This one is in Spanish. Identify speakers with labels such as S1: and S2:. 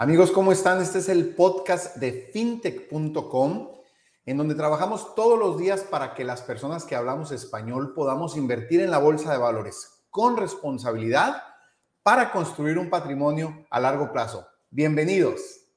S1: Amigos, ¿cómo están? Este es el podcast de fintech.com, en donde trabajamos todos los días para que las personas que hablamos español podamos invertir en la bolsa de valores con responsabilidad para construir un patrimonio a largo plazo. Bienvenidos.